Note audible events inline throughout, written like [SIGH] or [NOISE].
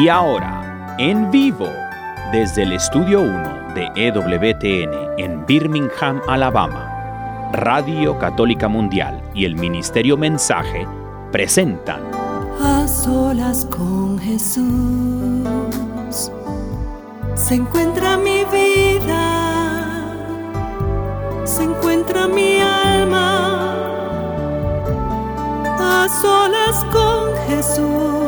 Y ahora, en vivo, desde el Estudio 1 de EWTN en Birmingham, Alabama, Radio Católica Mundial y el Ministerio Mensaje presentan A solas con Jesús se encuentra mi vida, se encuentra mi alma. A solas con Jesús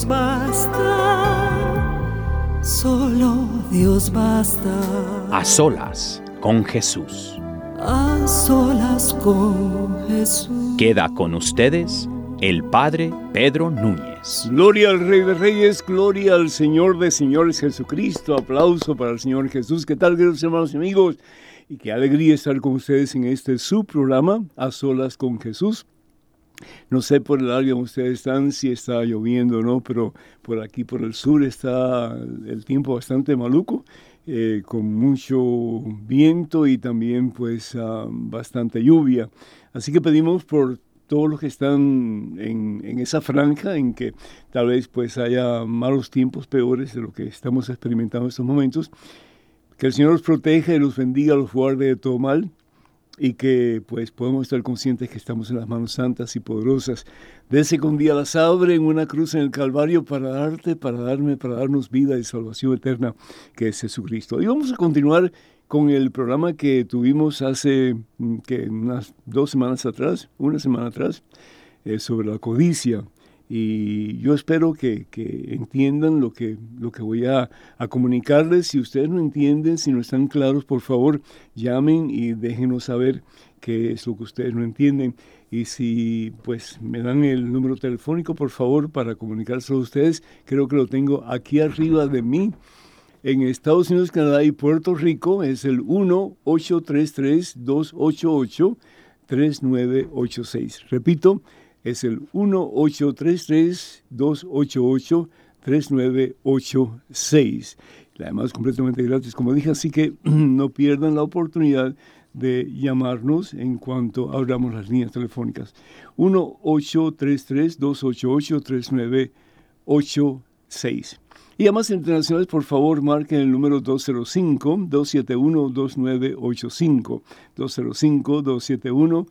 Dios basta, solo Dios basta. A solas con Jesús. A solas con Jesús. Queda con ustedes el Padre Pedro Núñez. Gloria al Rey de Reyes, gloria al Señor de Señores Jesucristo. Aplauso para el Señor Jesús. ¿Qué tal, queridos hermanos y amigos? Y qué alegría estar con ustedes en este su programa, A Solas con Jesús. No sé por el área donde ustedes están si está lloviendo o no, pero por aquí, por el sur, está el tiempo bastante maluco, eh, con mucho viento y también pues uh, bastante lluvia. Así que pedimos por todos los que están en, en, esa franja en que tal vez pues haya malos tiempos peores de lo que estamos experimentando en estos momentos, que el Señor los proteja y los bendiga, los guarde de todo mal y que pues podemos estar conscientes que estamos en las manos santas y poderosas de ese que un día las abre en una cruz en el Calvario para darte, para darme, para darnos vida y salvación eterna que es Jesucristo. Y vamos a continuar con el programa que tuvimos hace que unas dos semanas atrás, una semana atrás, eh, sobre la codicia. Y yo espero que, entiendan lo que, lo que voy a, a, comunicarles. Si ustedes no entienden, si no están claros, por favor, llamen y déjenos saber qué es lo que ustedes no entienden. Y si pues me dan el número telefónico, por favor, para comunicárselo a ustedes, creo que lo tengo aquí arriba de mí. En Estados Unidos, Canadá y Puerto Rico es el 1-833-288-3986. Repito, es el 1-833-288-3986. Además, completamente gratis, como dije, así que [CLEARS THROAT] no pierdan la oportunidad de llamarnos en cuanto abramos las líneas telefónicas. 1-833-288-3986. Y además internacionales, por favor, marquen el número 205-271-2985. 205-271-2985.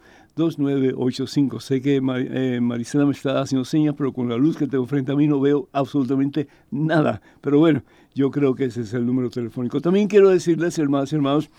Sé que Mar eh, Marisela me está haciendo señas, pero con la luz que tengo frente a mí no veo absolutamente nada. Pero bueno, yo creo que ese es el número telefónico. También quiero decirles, hermanos y hermanos,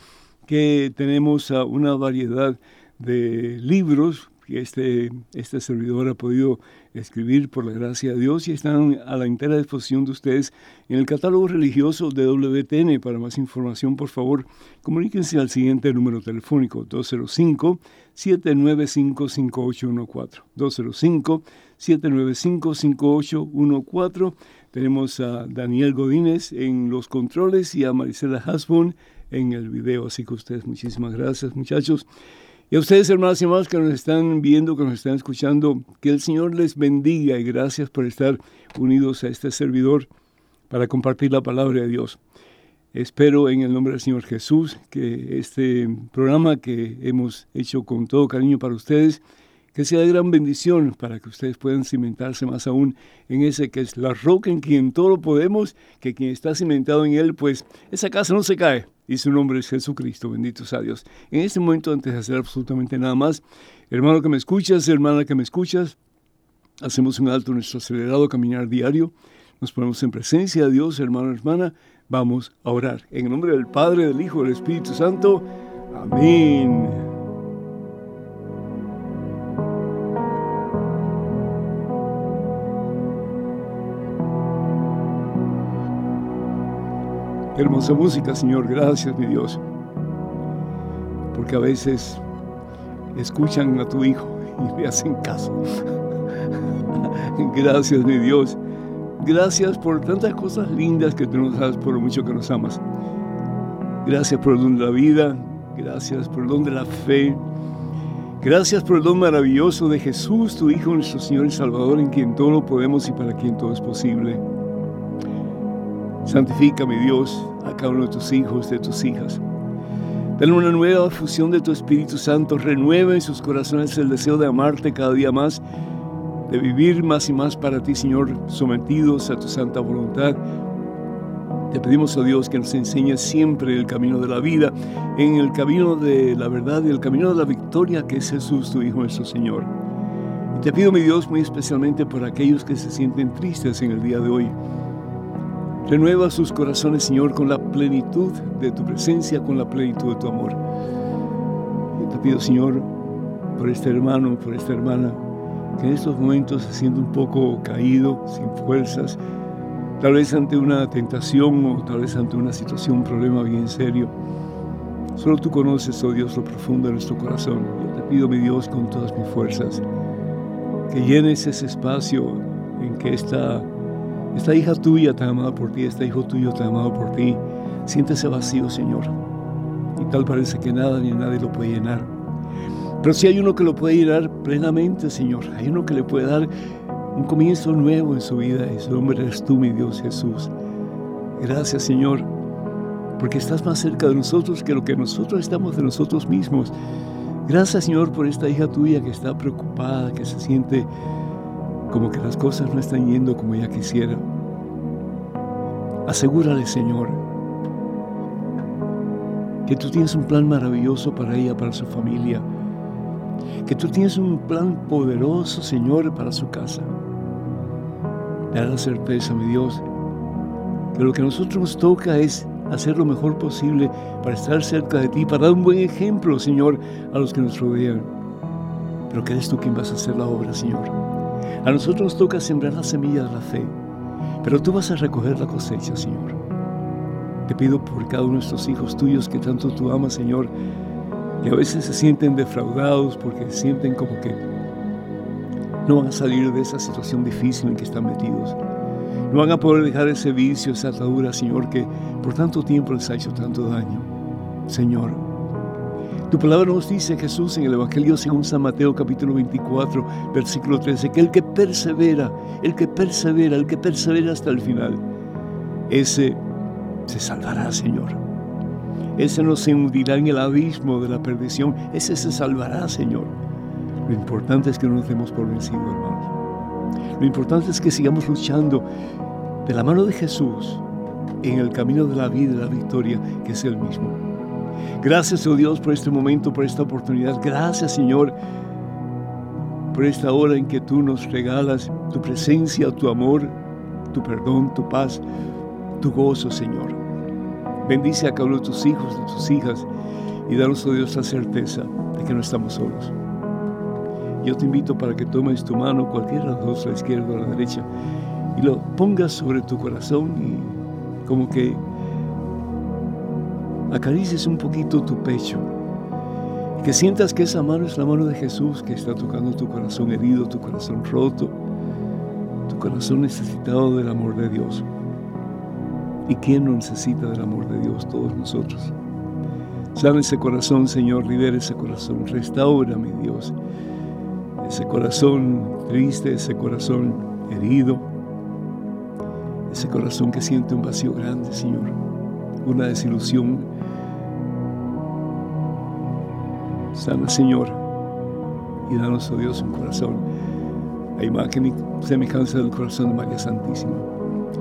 que tenemos una variedad de libros que este, este servidor ha podido escribir por la gracia de Dios y están a la entera disposición de ustedes en el catálogo religioso de WTN. Para más información, por favor, comuníquense al siguiente número telefónico 205-795-5814. 205-795-5814. Tenemos a Daniel Godínez en los controles y a Marisela Hasbun en el video. Así que ustedes, muchísimas gracias, muchachos. Y a ustedes, hermanos y hermanos, que nos están viendo, que nos están escuchando, que el Señor les bendiga y gracias por estar unidos a este servidor para compartir la palabra de Dios. Espero en el nombre del Señor Jesús que este programa que hemos hecho con todo cariño para ustedes, que sea de gran bendición para que ustedes puedan cimentarse más aún en ese que es la roca en quien todo lo podemos, que quien está cimentado en él, pues esa casa no se cae y su nombre es Jesucristo, bendito sea Dios. En este momento, antes de hacer absolutamente nada más, hermano que me escuchas, hermana que me escuchas, hacemos un alto en nuestro acelerado caminar diario, nos ponemos en presencia de Dios, hermano, hermana, vamos a orar. En el nombre del Padre, del Hijo, del Espíritu Santo, amén. Hermosa música, Señor. Gracias, mi Dios. Porque a veces escuchan a tu Hijo y me hacen caso. Gracias, mi Dios. Gracias por tantas cosas lindas que tú nos das, por lo mucho que nos amas. Gracias por el don de la vida, gracias por el don de la fe, gracias por el don maravilloso de Jesús, tu Hijo, nuestro Señor y Salvador, en quien todo lo podemos y para quien todo es posible. Santifica, mi Dios, a cada uno de tus hijos, de tus hijas. Dale una nueva fusión de tu Espíritu Santo, renueva en sus corazones el deseo de amarte cada día más, de vivir más y más para ti, Señor, sometidos a tu santa voluntad. Te pedimos, oh Dios, que nos enseñes siempre el camino de la vida, en el camino de la verdad y el camino de la victoria que es Jesús, tu Hijo, nuestro Señor. Y te pido, mi Dios, muy especialmente por aquellos que se sienten tristes en el día de hoy Renueva sus corazones, Señor, con la plenitud de tu presencia, con la plenitud de tu amor. te pido, Señor, por este hermano, por esta hermana, que en estos momentos se un poco caído, sin fuerzas, tal vez ante una tentación o tal vez ante una situación, un problema bien serio. Solo tú conoces, oh Dios, lo profundo de nuestro corazón. Yo te pido, mi Dios, con todas mis fuerzas, que llenes ese espacio en que esta esta hija tuya ha amado por ti, este hijo tuyo ha amado por ti. Siente ese vacío, Señor. Y tal parece que nada ni nadie lo puede llenar. Pero si hay uno que lo puede llenar plenamente, Señor. Hay uno que le puede dar un comienzo nuevo en su vida. Ese hombre eres tú, mi Dios Jesús. Gracias, Señor, porque estás más cerca de nosotros que lo que nosotros estamos de nosotros mismos. Gracias, Señor, por esta hija tuya que está preocupada, que se siente como que las cosas no están yendo como ella quisiera. Asegúrale, Señor, que tú tienes un plan maravilloso para ella, para su familia, que tú tienes un plan poderoso, Señor, para su casa. Dale la certeza, mi Dios, que lo que a nosotros nos toca es hacer lo mejor posible para estar cerca de ti, para dar un buen ejemplo, Señor, a los que nos rodean. Pero que eres tú quien vas a hacer la obra, Señor. A nosotros nos toca sembrar la semilla de la fe, pero tú vas a recoger la cosecha, Señor. Te pido por cada uno de estos hijos tuyos que tanto tú amas, Señor, que a veces se sienten defraudados porque sienten como que no van a salir de esa situación difícil en que están metidos. No van a poder dejar ese vicio, esa atadura, Señor, que por tanto tiempo les ha hecho tanto daño. Señor, tu palabra nos dice, Jesús, en el Evangelio según San Mateo capítulo 24, versículo 13, que el que persevera, el que persevera, el que persevera hasta el final, ese se salvará, Señor. Ese no se hundirá en el abismo de la perdición, ese se salvará, Señor. Lo importante es que no nos demos por vencido, hermanos. Lo importante es que sigamos luchando de la mano de Jesús en el camino de la vida y la victoria, que es el mismo. Gracias, oh Dios, por este momento, por esta oportunidad. Gracias, Señor, por esta hora en que tú nos regalas tu presencia, tu amor, tu perdón, tu paz, tu gozo, Señor. Bendice a cada uno de tus hijos, de tus hijas, y danos, oh Dios, la certeza de que no estamos solos. Yo te invito para que tomes tu mano, cualquiera de dos, la izquierda o la derecha, y lo pongas sobre tu corazón y como que acaricies un poquito tu pecho. Y que sientas que esa mano es la mano de Jesús que está tocando tu corazón herido, tu corazón roto, tu corazón necesitado del amor de Dios. ¿Y quién no necesita del amor de Dios? Todos nosotros. Sana ese corazón, Señor, libera ese corazón, restaura, mi Dios, ese corazón triste, ese corazón herido, ese corazón que siente un vacío grande, Señor, una desilusión Sana, Señor, y danos, oh Dios, un corazón a imagen y semejanza del corazón de María Santísima.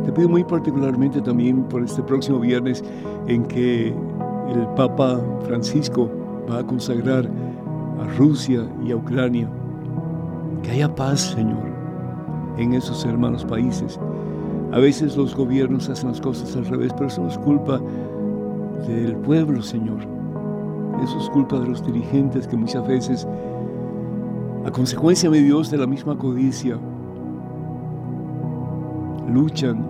Te pido muy particularmente también por este próximo viernes en que el Papa Francisco va a consagrar a Rusia y a Ucrania. Que haya paz, Señor, en esos hermanos países. A veces los gobiernos hacen las cosas al revés, pero eso no es culpa del pueblo, Señor eso es culpa de los dirigentes que muchas veces, a consecuencia, de Dios, de la misma codicia, luchan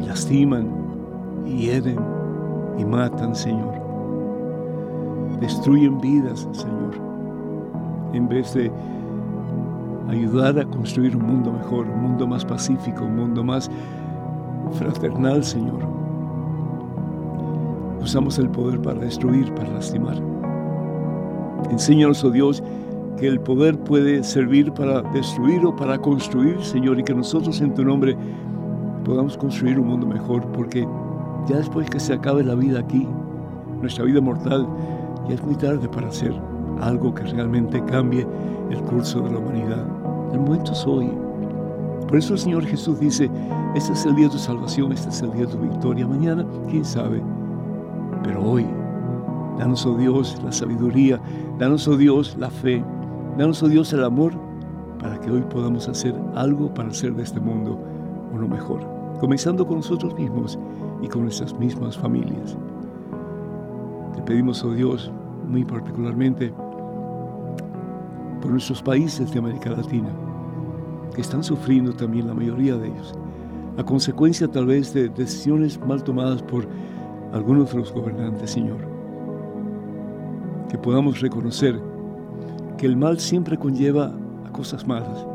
y lastiman y hieren y matan, Señor. Destruyen vidas, Señor. en vez de ayudar a construir un mundo mejor, un mundo más pacífico, un mundo más fraternal, Señor. Usamos el poder para destruir, para lastimar. Enséñanos, oh Dios, que el poder puede servir para destruir o para construir, Señor, y que nosotros en tu nombre podamos construir un mundo mejor, porque ya después que se acabe la vida aquí, nuestra vida mortal, ya es muy tarde para hacer algo que realmente cambie el curso de la humanidad. El momento es hoy. Por eso el Señor Jesús dice, este es el día de tu salvación, este es el día de tu victoria. Mañana, quién sabe. Pero hoy, danos, oh Dios, la sabiduría, danos, oh Dios, la fe, danos, oh Dios, el amor, para que hoy podamos hacer algo para hacer de este mundo uno mejor. Comenzando con nosotros mismos y con nuestras mismas familias. Te pedimos, oh Dios, muy particularmente, por nuestros países de América Latina, que están sufriendo también la mayoría de ellos, a consecuencia tal vez de decisiones mal tomadas por algunos de los gobernantes, Señor. Que podamos reconocer que el mal siempre conlleva a cosas malas,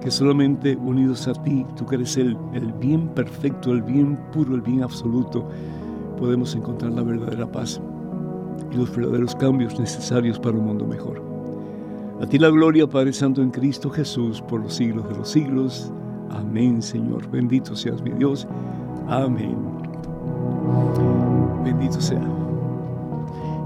que solamente unidos a ti, tú que eres el, el bien perfecto, el bien puro, el bien absoluto, podemos encontrar la verdadera paz y los verdaderos cambios necesarios para un mundo mejor. A ti la gloria, Padre Santo, en Cristo Jesús, por los siglos de los siglos. Amén, Señor. Bendito seas mi Dios. Amén. Bendito sea.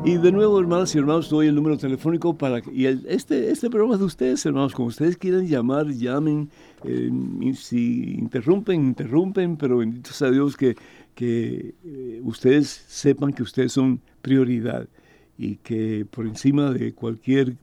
Y de nuevo, hermanos y hermanos, doy el número telefónico para que, y este, este programa es de ustedes, hermanos. Como ustedes quieran llamar, llamen. Eh, si interrumpen, interrumpen, pero bendito sea Dios que, que eh, ustedes sepan que ustedes son prioridad y que por encima de cualquier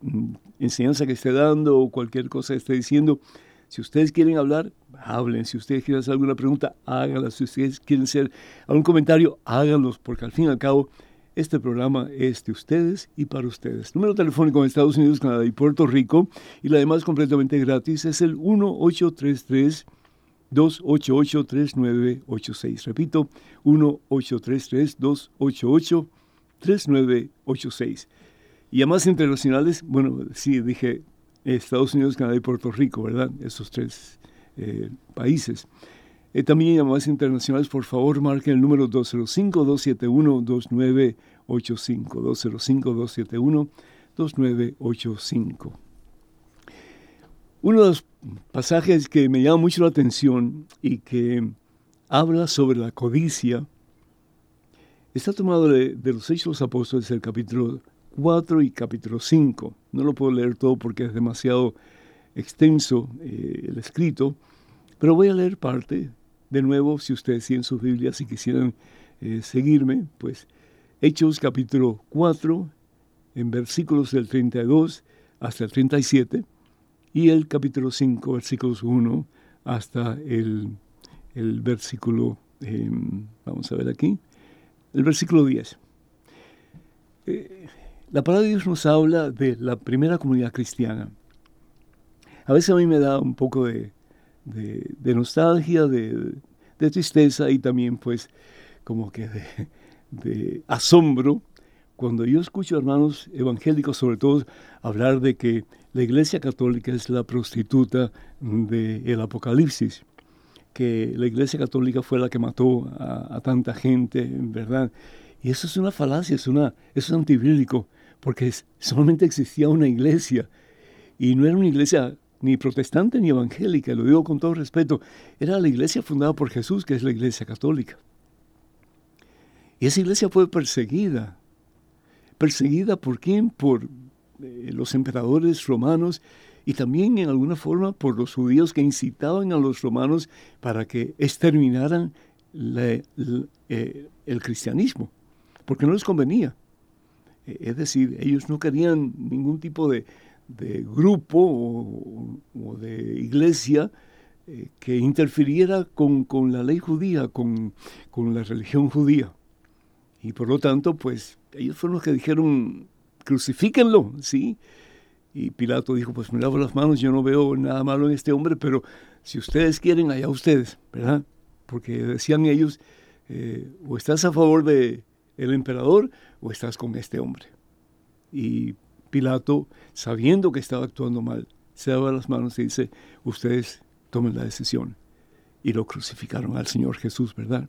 Mm, enseñanza que esté dando o cualquier cosa que esté diciendo, si ustedes quieren hablar, hablen. Si ustedes quieren hacer alguna pregunta, háganla. Si ustedes quieren hacer algún comentario, háganlos, porque al fin y al cabo, este programa es de ustedes y para ustedes. Número telefónico en Estados Unidos, Canadá y Puerto Rico, y la demás completamente gratis, es el 1833 288 3986. Repito, 1833 288 3986. Y además internacionales, bueno, sí, dije Estados Unidos, Canadá y Puerto Rico, ¿verdad? Esos tres eh, países. Eh, también llamadas internacionales, por favor, marquen el número 205-271-2985. 205-271-2985. Uno de los pasajes que me llama mucho la atención y que habla sobre la codicia está tomado de, de los Hechos de los Apóstoles, el capítulo 4 y capítulo 5. No lo puedo leer todo porque es demasiado extenso eh, el escrito, pero voy a leer parte. De nuevo, si ustedes tienen sus Biblias y quisieran eh, seguirme, pues Hechos capítulo 4, en versículos del 32 hasta el 37, y el capítulo 5, versículos 1 hasta el, el versículo, em, vamos a ver aquí, el versículo 10. La palabra de Dios nos habla de la primera comunidad cristiana. A veces a mí me da un poco de, nostalgia, de, tristeza y también pues como que de, asombro cuando yo escucho hermanos evangélicos sobre todo hablar de que la iglesia católica es la prostituta del Apocalipsis, que la iglesia católica fue la que mató a, tanta gente, ¿verdad? Y eso es una falacia, es, una, es porque solamente existía una iglesia y no era una iglesia ni protestante ni evangélica, lo digo con todo respeto, era la iglesia fundada por Jesús, que es la iglesia católica. Y esa iglesia fue perseguida. ¿Perseguida por quién? Por eh, los emperadores romanos y también en alguna forma por los judíos que incitaban a los romanos para que exterminaran eh, el cristianismo, porque no les convenía. Es decir, ellos no querían ningún tipo de, grupo o, de iglesia eh, que interfiriera con, la ley judía, con, la religión judía. Y por lo tanto, pues ellos fueron los que dijeron, crucifíquenlo, ¿sí? Y Pilato dijo, pues me lavo las manos, yo no veo nada malo en este hombre, pero si ustedes quieren, allá ustedes, ¿verdad? Porque decían ellos, eh, o estás a favor de el emperador o estás con este hombre. Y Pilato, sabiendo que estaba actuando mal, se daba las manos y dice, ustedes tomen la decisión. Y lo crucificaron al Señor Jesús, ¿verdad?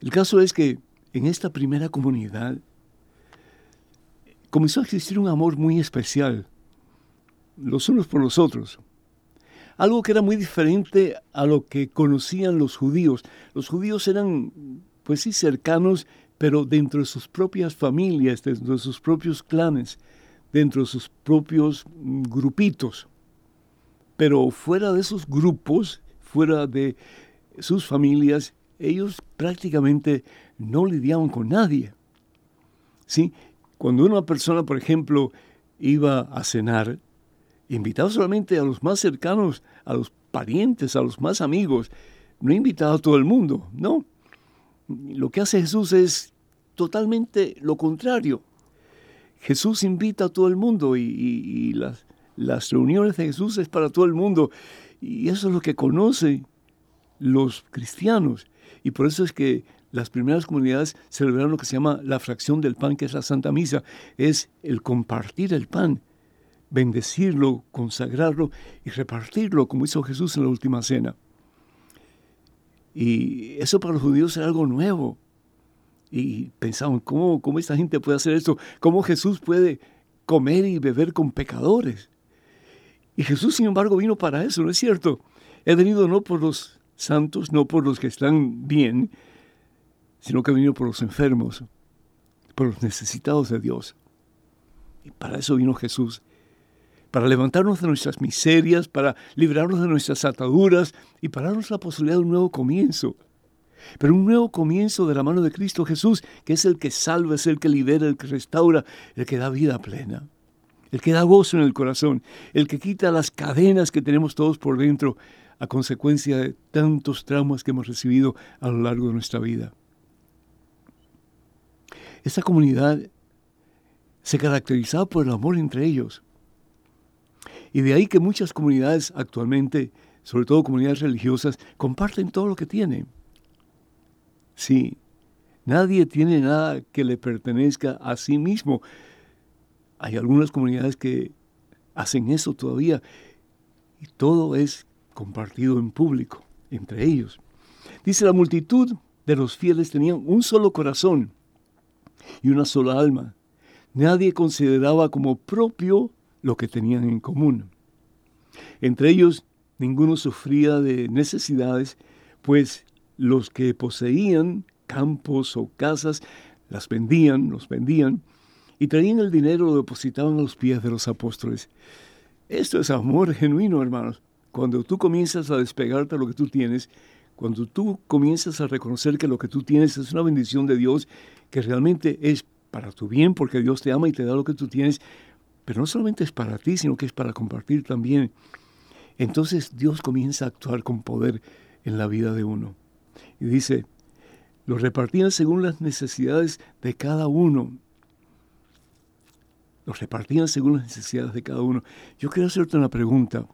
El caso es que en esta primera comunidad comenzó a existir un amor muy especial, los unos por los otros. Algo que era muy diferente a lo que conocían los judíos. Los judíos eran, pues sí, cercanos, pero dentro de sus propias familias, dentro de sus propios clanes, dentro de sus propios mm, grupitos. Pero fuera de esos grupos, fuera de sus familias, ellos prácticamente no lidiaban con nadie. ¿Sí? Cuando una persona, por ejemplo, iba a cenar, invitaba solamente a los más cercanos, a los parientes, a los más amigos, no invitaba a todo el mundo, no. Lo que hace Jesús es totalmente lo contrario. Jesús invita a todo el mundo y, las, reuniones de Jesús es para todo el mundo. Y eso es lo que conocen los cristianos. Y por eso es que las primeras comunidades celebraron lo que se llama la fracción del pan, que es la Santa Misa. Es el compartir el pan, bendecirlo, consagrarlo y repartirlo, como hizo Jesús en la última cena. Y eso para los judíos era algo nuevo. Y pensaban, ¿cómo, ¿cómo esta gente puede hacer esto? ¿Cómo Jesús puede comer y beber con pecadores? Y Jesús, sin embargo, vino para eso, ¿no es cierto? He venido no por los santos, no por los que están bien, sino que ha venido por los enfermos, por los necesitados de Dios. Y para eso vino Jesús, para levantarnos de nuestras miserias, para librarnos de nuestras ataduras y para darnos la posibilidad de un nuevo comienzo. Pero un nuevo comienzo de la mano de Cristo Jesús, que es el que salva, es el que libera, el que restaura, el que da vida plena, el que da gozo en el corazón, el que quita las cadenas que tenemos todos por dentro a consecuencia de tantos traumas que hemos recibido a lo largo de nuestra vida. Esta comunidad se caracterizaba por el amor entre ellos. Y de ahí que muchas comunidades actualmente, sobre todo comunidades religiosas, comparten todo lo que tienen. Sí, nadie tiene nada que le pertenezca a sí mismo. Hay algunas comunidades que hacen eso todavía y todo es compartido en público entre ellos. Dice, la multitud de los fieles tenían un solo corazón y una sola alma. Nadie consideraba como propio lo que tenían en común. Entre ellos, ninguno sufría de necesidades, pues los que poseían campos o casas las vendían, los vendían, y traían el dinero, lo depositaban a los pies de los apóstoles. Esto es amor genuino, hermanos. Cuando tú comienzas a despegarte de lo que tú tienes, cuando tú comienzas a reconocer que lo que tú tienes es una bendición de Dios, que realmente es para tu bien, porque Dios te ama y te da lo que tú tienes, pero no solamente es para ti, sino que es para compartir también. Entonces Dios comienza a actuar con poder en la vida de uno. Y dice, lo repartían según las necesidades de cada uno. Los repartían según las necesidades de cada uno. Yo quiero hacerte una pregunta.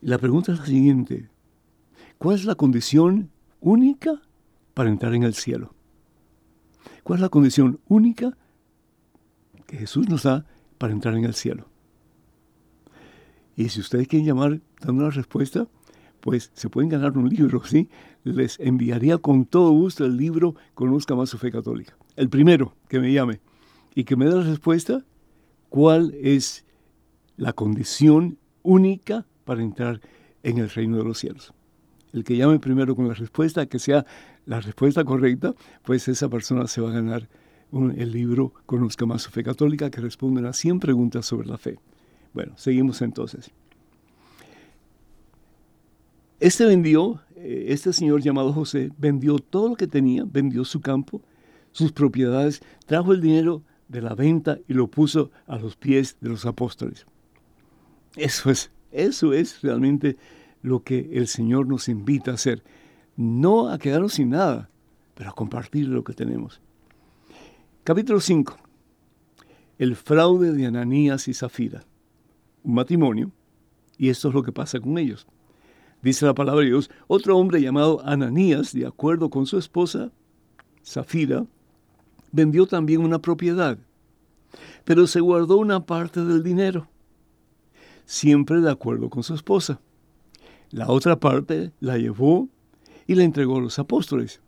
La pregunta es la siguiente. ¿Cuál es la condición única para entrar en el cielo? ¿Cuál es la condición única que Jesús nos da para entrar en el cielo? Y si ustedes quieren llamar dando la respuesta, pues se pueden ganar un libro, ¿sí? Les enviaría con todo gusto el libro Conozca más su fe católica. El primero que me llame y que me dé la respuesta, ¿cuál es la condición única para entrar en el reino de los cielos. El que llame primero con la respuesta, que sea la respuesta correcta, pues esa persona se va a ganar el libro Conozca más su fe católica, que responde a 100 preguntas sobre la fe. Bueno, seguimos entonces. Este vendió, eh, este señor llamado José, vendió todo lo que tenía, vendió su campo, sus propiedades, trajo el dinero de la venta y lo puso a los pies de los apóstoles. Eso es eso es realmente lo que el Señor nos invita a hacer. No a quedarnos sin nada, pero a compartir lo que tenemos. Capítulo 5. El fraude de Ananías y Zafira. Un matrimonio. Y esto es lo que pasa con ellos. Dice la palabra de Dios, otro hombre llamado Ananías, de acuerdo con su esposa, Zafira, vendió también una propiedad. pero se guardó una parte del dinero, siempre de acuerdo con su esposa. La otra parte la llevó y la entregó a los apóstoles.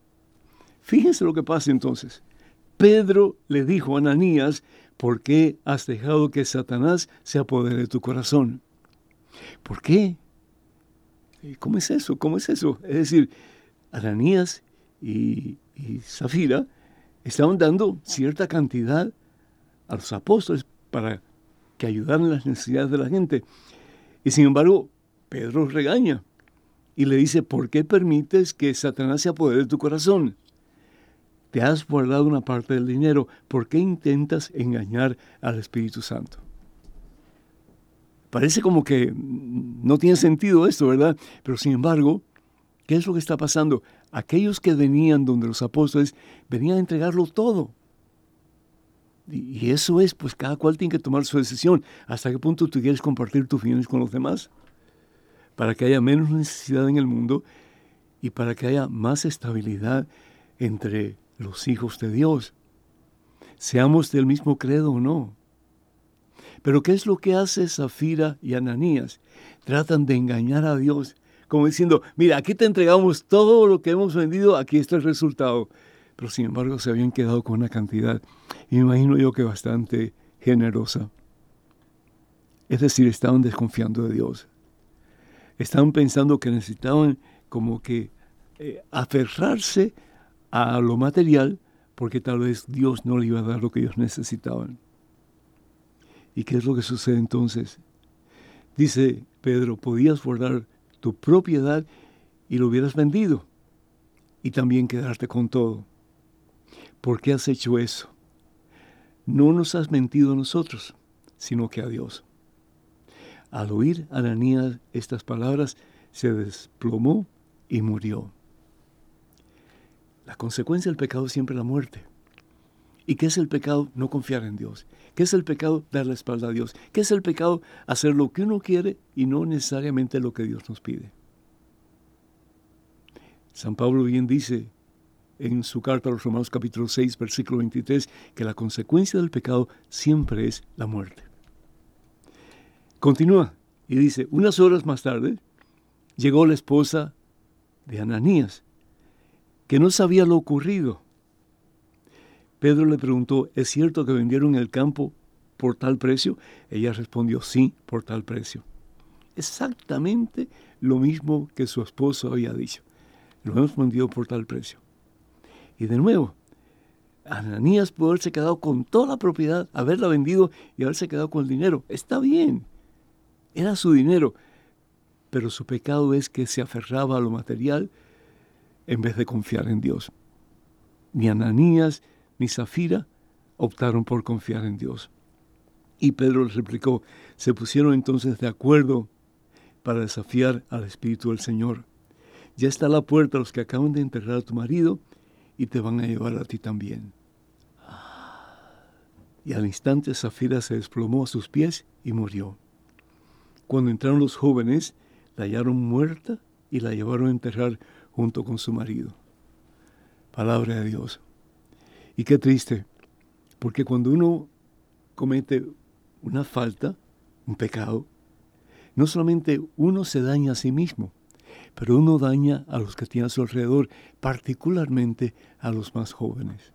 Fíjense lo que pasa entonces. Pedro le dijo a Ananías, ¿por qué has dejado que Satanás se apodere de tu corazón? ¿Por qué? ¿Cómo es eso? ¿Cómo es eso? Es decir, Ananías y, Zafira estaban dando cierta cantidad a los apóstoles para que ayudaran las necesidades de la gente. Y sin embargo, Pedro regaña y le dice, ¿por qué permites que Satanás se apodere de tu corazón? Te has guardado una parte del dinero, ¿por qué intentas engañar al Espíritu Santo? Parece como que no tiene sentido esto, ¿verdad? Pero sin embargo, ¿qué es lo que está pasando? Aquellos que venían donde los apóstoles venían a entregarlo todo. Y eso es, pues cada cual tiene que tomar su decisión. ¿Hasta qué punto tú quieres compartir tus bienes con los demás? Para que haya menos necesidad en el mundo y para que haya más estabilidad entre los hijos de Dios. Seamos del mismo credo o no. Pero ¿qué es lo que hace Zafira y Ananías? Tratan de engañar a Dios, como diciendo, mira, aquí te entregamos todo lo que hemos vendido, aquí está el resultado pero sin embargo se habían quedado con una cantidad, me imagino yo que bastante generosa. Es decir, estaban desconfiando de Dios. Estaban pensando que necesitaban como que eh, aferrarse a lo material porque tal vez Dios no le iba a dar lo que ellos necesitaban. ¿Y qué es lo que sucede entonces? Dice Pedro, podías guardar tu propiedad y lo hubieras vendido y también quedarte con todo. ¿Por qué has hecho eso? No nos has mentido a nosotros, sino que a Dios. Al oír Ananías estas palabras, se desplomó y murió. La consecuencia del pecado es siempre la muerte. ¿Y qué es el pecado? No confiar en Dios. ¿Qué es el pecado? Dar la espalda a Dios. ¿Qué es el pecado? Hacer lo que uno quiere y no necesariamente lo que Dios nos pide. San Pablo bien dice en su carta a los Romanos capítulo 6, versículo 23, que la consecuencia del pecado siempre es la muerte. Continúa y dice, unas horas más tarde llegó la esposa de Ananías, que no sabía lo ocurrido. Pedro le preguntó, ¿es cierto que vendieron el campo por tal precio? Ella respondió, sí, por tal precio. Exactamente lo mismo que su esposo había dicho. Lo hemos vendido por tal precio. Y de nuevo, Ananías pudo haberse quedado con toda la propiedad, haberla vendido y haberse quedado con el dinero. Está bien, era su dinero, pero su pecado es que se aferraba a lo material en vez de confiar en Dios. Ni Ananías ni Zafira optaron por confiar en Dios. Y Pedro les replicó, se pusieron entonces de acuerdo para desafiar al Espíritu del Señor. Ya está la puerta los que acaban de enterrar a tu marido y te van a llevar a ti también. Y al instante Zafira se desplomó a sus pies y murió. Cuando entraron los jóvenes, la hallaron muerta y la llevaron a enterrar junto con su marido. Palabra de Dios. Y qué triste, porque cuando uno comete una falta, un pecado, no solamente uno se daña a sí mismo, pero uno daña a los que tiene a su alrededor, particularmente a los más jóvenes.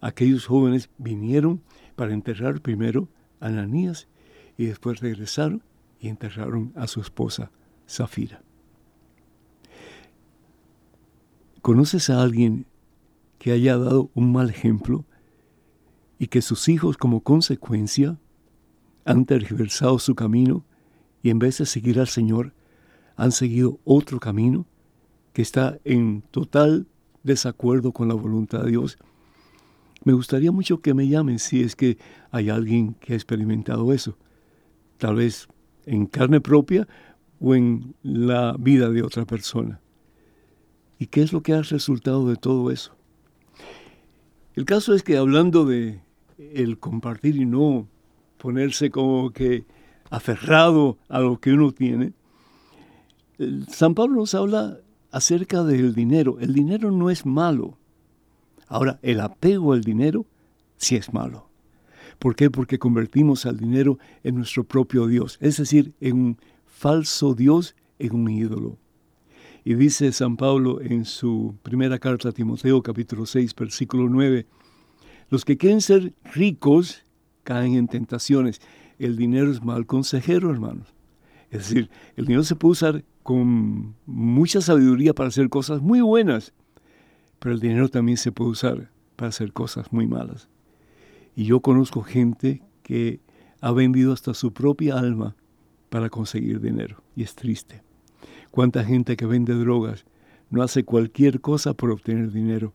Aquellos jóvenes vinieron para enterrar primero a Ananías y después regresaron y enterraron a su esposa, Zafira. ¿Conoces a alguien que haya dado un mal ejemplo y que sus hijos como consecuencia han tergiversado su camino y en vez de seguir al Señor han seguido otro camino que está en total desacuerdo con la voluntad de Dios. Me gustaría mucho que me llamen si es que hay alguien que ha experimentado eso, tal vez en carne propia o en la vida de otra persona. ¿Y qué es lo que ha resultado de todo eso? El caso es que hablando de el compartir y no ponerse como que aferrado a lo que uno tiene, San Pablo nos habla acerca del dinero. El dinero no es malo. Ahora, el apego al dinero sí es malo. ¿Por qué? Porque convertimos al dinero en nuestro propio Dios, es decir, en un falso Dios, en un ídolo. Y dice San Pablo en su primera carta a Timoteo capítulo 6 versículo 9, los que quieren ser ricos caen en tentaciones. El dinero es mal consejero, hermanos. Es decir, el dinero se puede usar con mucha sabiduría para hacer cosas muy buenas, pero el dinero también se puede usar para hacer cosas muy malas. Y yo conozco gente que ha vendido hasta su propia alma para conseguir dinero. Y es triste. Cuánta gente que vende drogas no hace cualquier cosa por obtener dinero.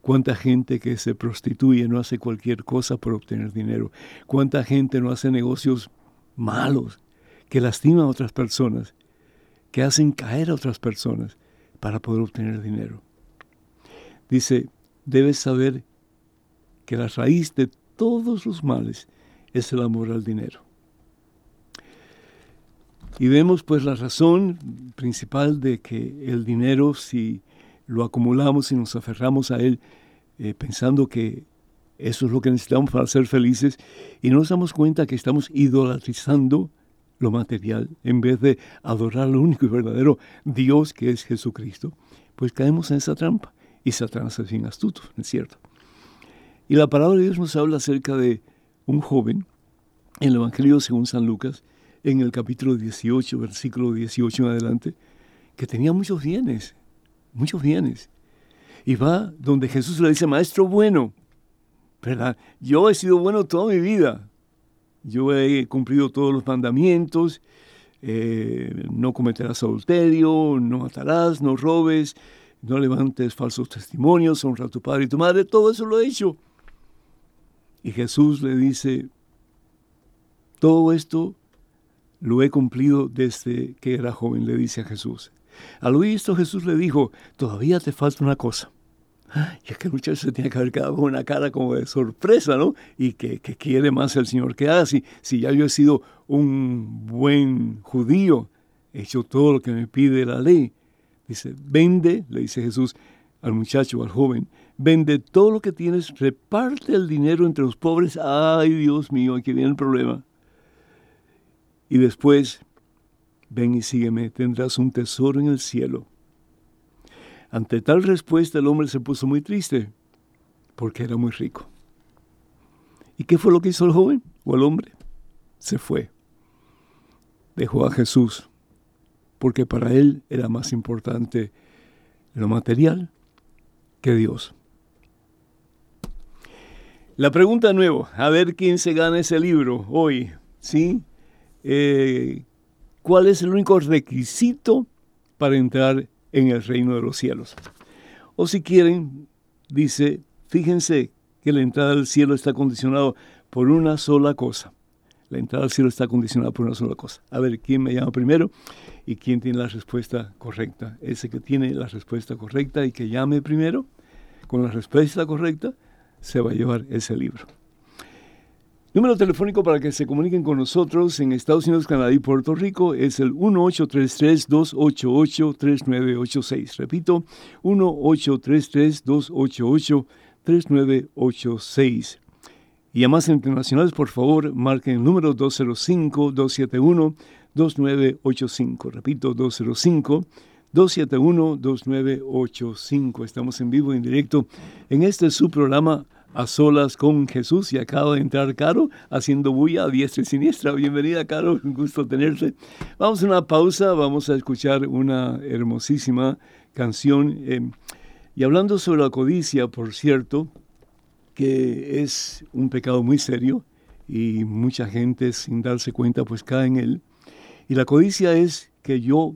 Cuánta gente que se prostituye no hace cualquier cosa por obtener dinero. Cuánta gente no hace negocios malos que lastiman a otras personas, que hacen caer a otras personas para poder obtener dinero. Dice, debes saber que la raíz de todos los males es el amor al dinero. Y vemos pues la razón principal de que el dinero, si lo acumulamos y nos aferramos a él, eh, pensando que eso es lo que necesitamos para ser felices, y no nos damos cuenta que estamos idolatrizando lo material en vez de adorar al único y verdadero Dios que es Jesucristo, pues caemos en esa trampa. Y Satanás es bien astuto, ¿no es cierto? Y la palabra de Dios nos habla acerca de un joven en el Evangelio según San Lucas, en el capítulo 18, versículo 18 en adelante, que tenía muchos bienes, muchos bienes. Y va donde Jesús le dice, maestro bueno, ¿verdad? Yo he sido bueno toda mi vida. Yo he cumplido todos los mandamientos, eh, no cometerás adulterio, no matarás, no robes, no levantes falsos testimonios, honra a tu padre y tu madre, todo eso lo he hecho. Y Jesús le dice, todo esto lo he cumplido desde que era joven, le dice a Jesús. Al oír esto Jesús le dijo, todavía te falta una cosa. Y es que el muchacho se tiene que haber quedado con una cara como de sorpresa, ¿no? Y que, quiere más el Señor que haga. Si, si ya yo he sido un buen judío, he hecho todo lo que me pide la ley. Dice, vende, le dice Jesús al muchacho, al joven, vende todo lo que tienes, reparte el dinero entre los pobres. Ay, Dios mío, aquí viene el problema. Y después, ven y sígueme, tendrás un tesoro en el cielo. Ante tal respuesta el hombre se puso muy triste, porque era muy rico. ¿Y qué fue lo que hizo el joven o el hombre? Se fue. Dejó a Jesús, porque para él era más importante lo material que Dios. La pregunta nueva, a ver quién se gana ese libro hoy, ¿sí? Eh, ¿Cuál es el único requisito para entrar en el reino de los cielos? O si quieren, dice, fíjense que la entrada al cielo está condicionada por una sola cosa. La entrada al cielo está condicionada por una sola cosa. A ver, ¿quién me llama primero? ¿Y quién tiene la respuesta correcta? Ese que tiene la respuesta correcta y que llame primero, con la respuesta correcta, se va a llevar ese libro. Número telefónico para que se comuniquen con nosotros en Estados Unidos, Canadá y Puerto Rico es el 1833-288-3986. Repito, 1833-288-3986. Y a más internacionales, por favor, marquen el número 205-271-2985. Repito, 205 271-2985. Estamos en vivo, en directo, en este su programa A Solas con Jesús y acaba de entrar Caro haciendo bulla a diestra y siniestra. Bienvenida, Caro, un gusto tenerte. Vamos a una pausa, vamos a escuchar una hermosísima canción. Eh, y hablando sobre la codicia, por cierto, que es un pecado muy serio y mucha gente sin darse cuenta pues cae en él. Y la codicia es que yo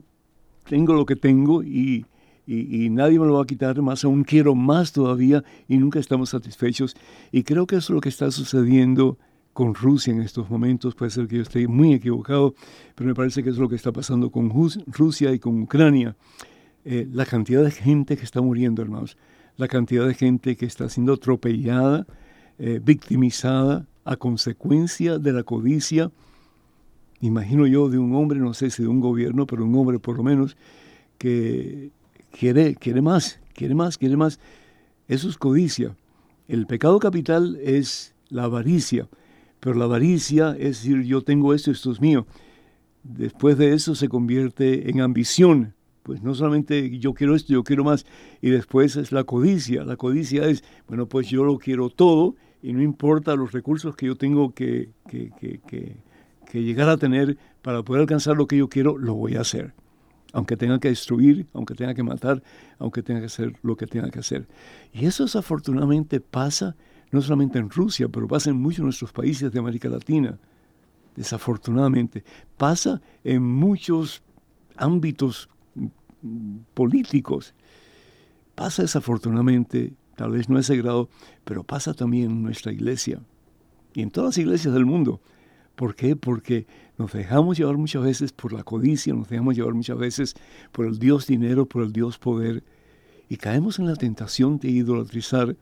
tengo lo que tengo y, nadie me lo va a quitar, más aún quiero más todavía y nunca estamos satisfechos. Y creo que eso es lo que está sucediendo con Rusia en estos momentos. Puede ser que yo esté muy equivocado, pero me parece que es lo que está pasando con Rusia y con Ucrania. Eh, la cantidad de gente que está muriendo, hermanos, la cantidad de gente que está siendo atropellada, eh, victimizada a consecuencia de la codicia imagino yo, de un hombre, no sé si de un gobierno, pero un hombre por lo menos, que quiere, quiere más, quiere más, quiere más. Eso es codicia. El pecado capital es la avaricia. Pero la avaricia es decir, yo tengo esto, esto es mío. Después de eso se convierte en ambición. Pues no solamente yo quiero esto, yo quiero más. Y después es la codicia. La codicia es, bueno, pues yo lo quiero todo y no importa los recursos que yo tengo que, que, que, que llegar a tener para poder alcanzar lo que yo quiero, lo voy a hacer aunque tenga que destruir, aunque tenga que matar, aunque tenga que hacer lo que tenga que hacer. Y eso desafortunadamente pasa no solamente en Rusia, pero pasa en muchos de nuestros países de América Latina. Desafortunadamente, pasa en muchos ámbitos políticos. Pasa desafortunadamente, tal vez no a ese grado, pero pasa también en nuestra iglesia y en todas las iglesias del mundo. ¿Por qué? Porque nos dejamos llevar muchas veces por la codicia, nos dejamos llevar muchas veces por el Dios dinero, por el Dios poder, y caemos en la tentación de idolatrizar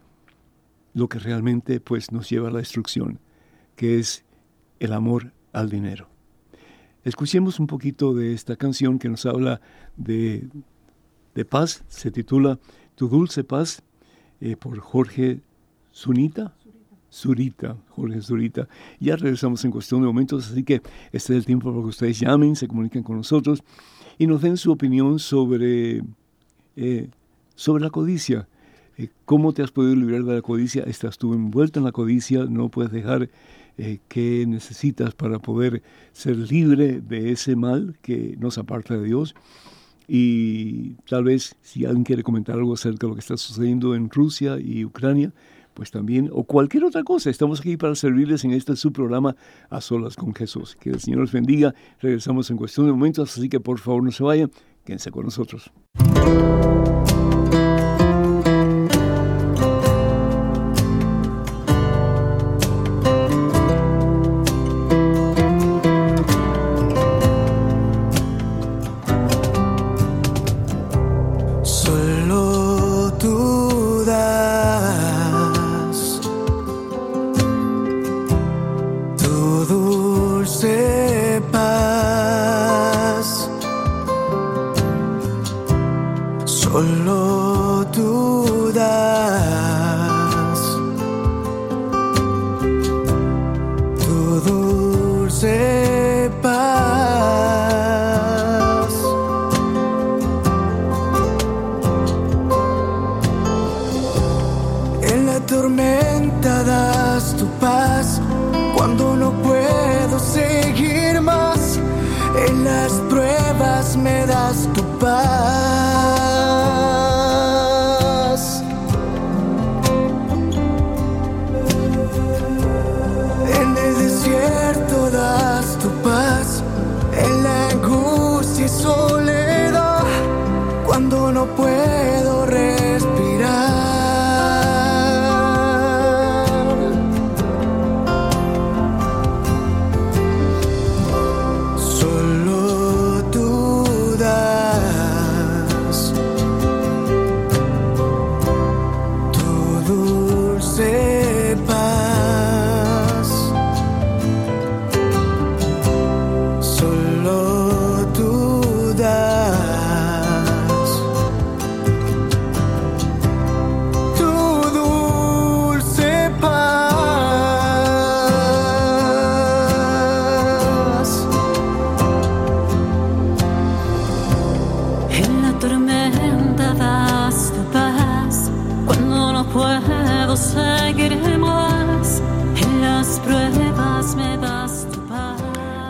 lo que realmente pues, nos lleva a la destrucción, que es el amor al dinero. Escuchemos un poquito de esta canción que nos habla de, de paz, se titula Tu dulce paz, eh, por Jorge Zunita. Zurita, Jorge Zurita. Ya regresamos en cuestión de momentos, así que este es el tiempo para que ustedes llamen, se comuniquen con nosotros y nos den su opinión sobre, eh, sobre la codicia. Eh, ¿Cómo te has podido liberar de la codicia? ¿Estás tú envuelto en la codicia? ¿No puedes dejar eh, qué necesitas para poder ser libre de ese mal que nos aparta de Dios? Y tal vez si alguien quiere comentar algo acerca de lo que está sucediendo en Rusia y Ucrania, pues también, o cualquier otra cosa. Estamos aquí para servirles en este su programa A Solas con Jesús. Que el Señor los bendiga. Regresamos en cuestión de momentos, así que por favor no se vayan, quédense con nosotros.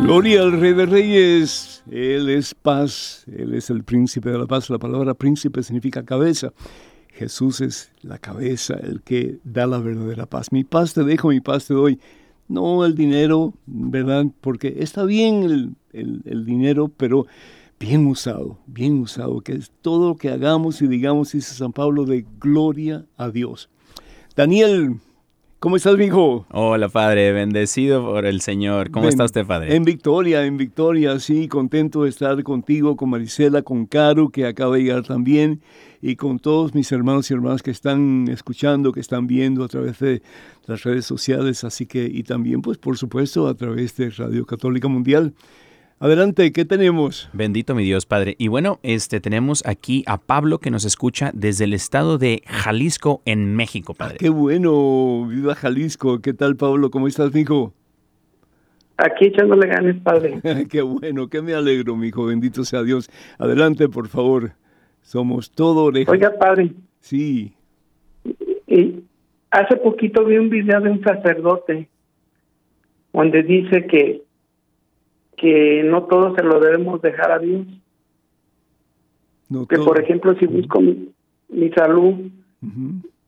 Gloria al Rey de Reyes. Él es paz, Él es el príncipe de la paz. La palabra príncipe significa cabeza. Jesús es la cabeza, el que da la verdadera paz. Mi paz te dejo, mi paz te doy. No el dinero, ¿verdad? Porque está bien el, el dinero, pero bien usado, bien usado, que es todo lo que hagamos y digamos, dice San Pablo, de gloria a Dios. Daniel, ¿Cómo estás, hijo? Hola, padre, bendecido por el Señor. ¿Cómo está usted, padre? En victoria, en victoria, sí, contento de estar contigo, con Marisela, con Caro, que acaba de llegar también, y con todos mis hermanos y hermanas que están escuchando, que están viendo a través de las redes sociales, así que, y también, pues, por supuesto, a través de Radio Católica Mundial. Adelante, ¿qué tenemos? Bendito mi Dios, Padre. Y bueno, este tenemos aquí a Pablo que nos escucha desde el estado de Jalisco en México, Padre. qué bueno, viva Jalisco. ¿Qué tal, Pablo? ¿Cómo estás, mijo? Aquí echándole ganas, padre. [LAUGHS] qué bueno, que me alegro, mi hijo. Bendito sea Dios. Adelante, por favor. Somos todo oreja. Oiga, padre. Sí. Y hace poquito vi un video de un sacerdote donde dice que que no todo se lo debemos dejar a Dios. que por ejemplo si busco mi, salud,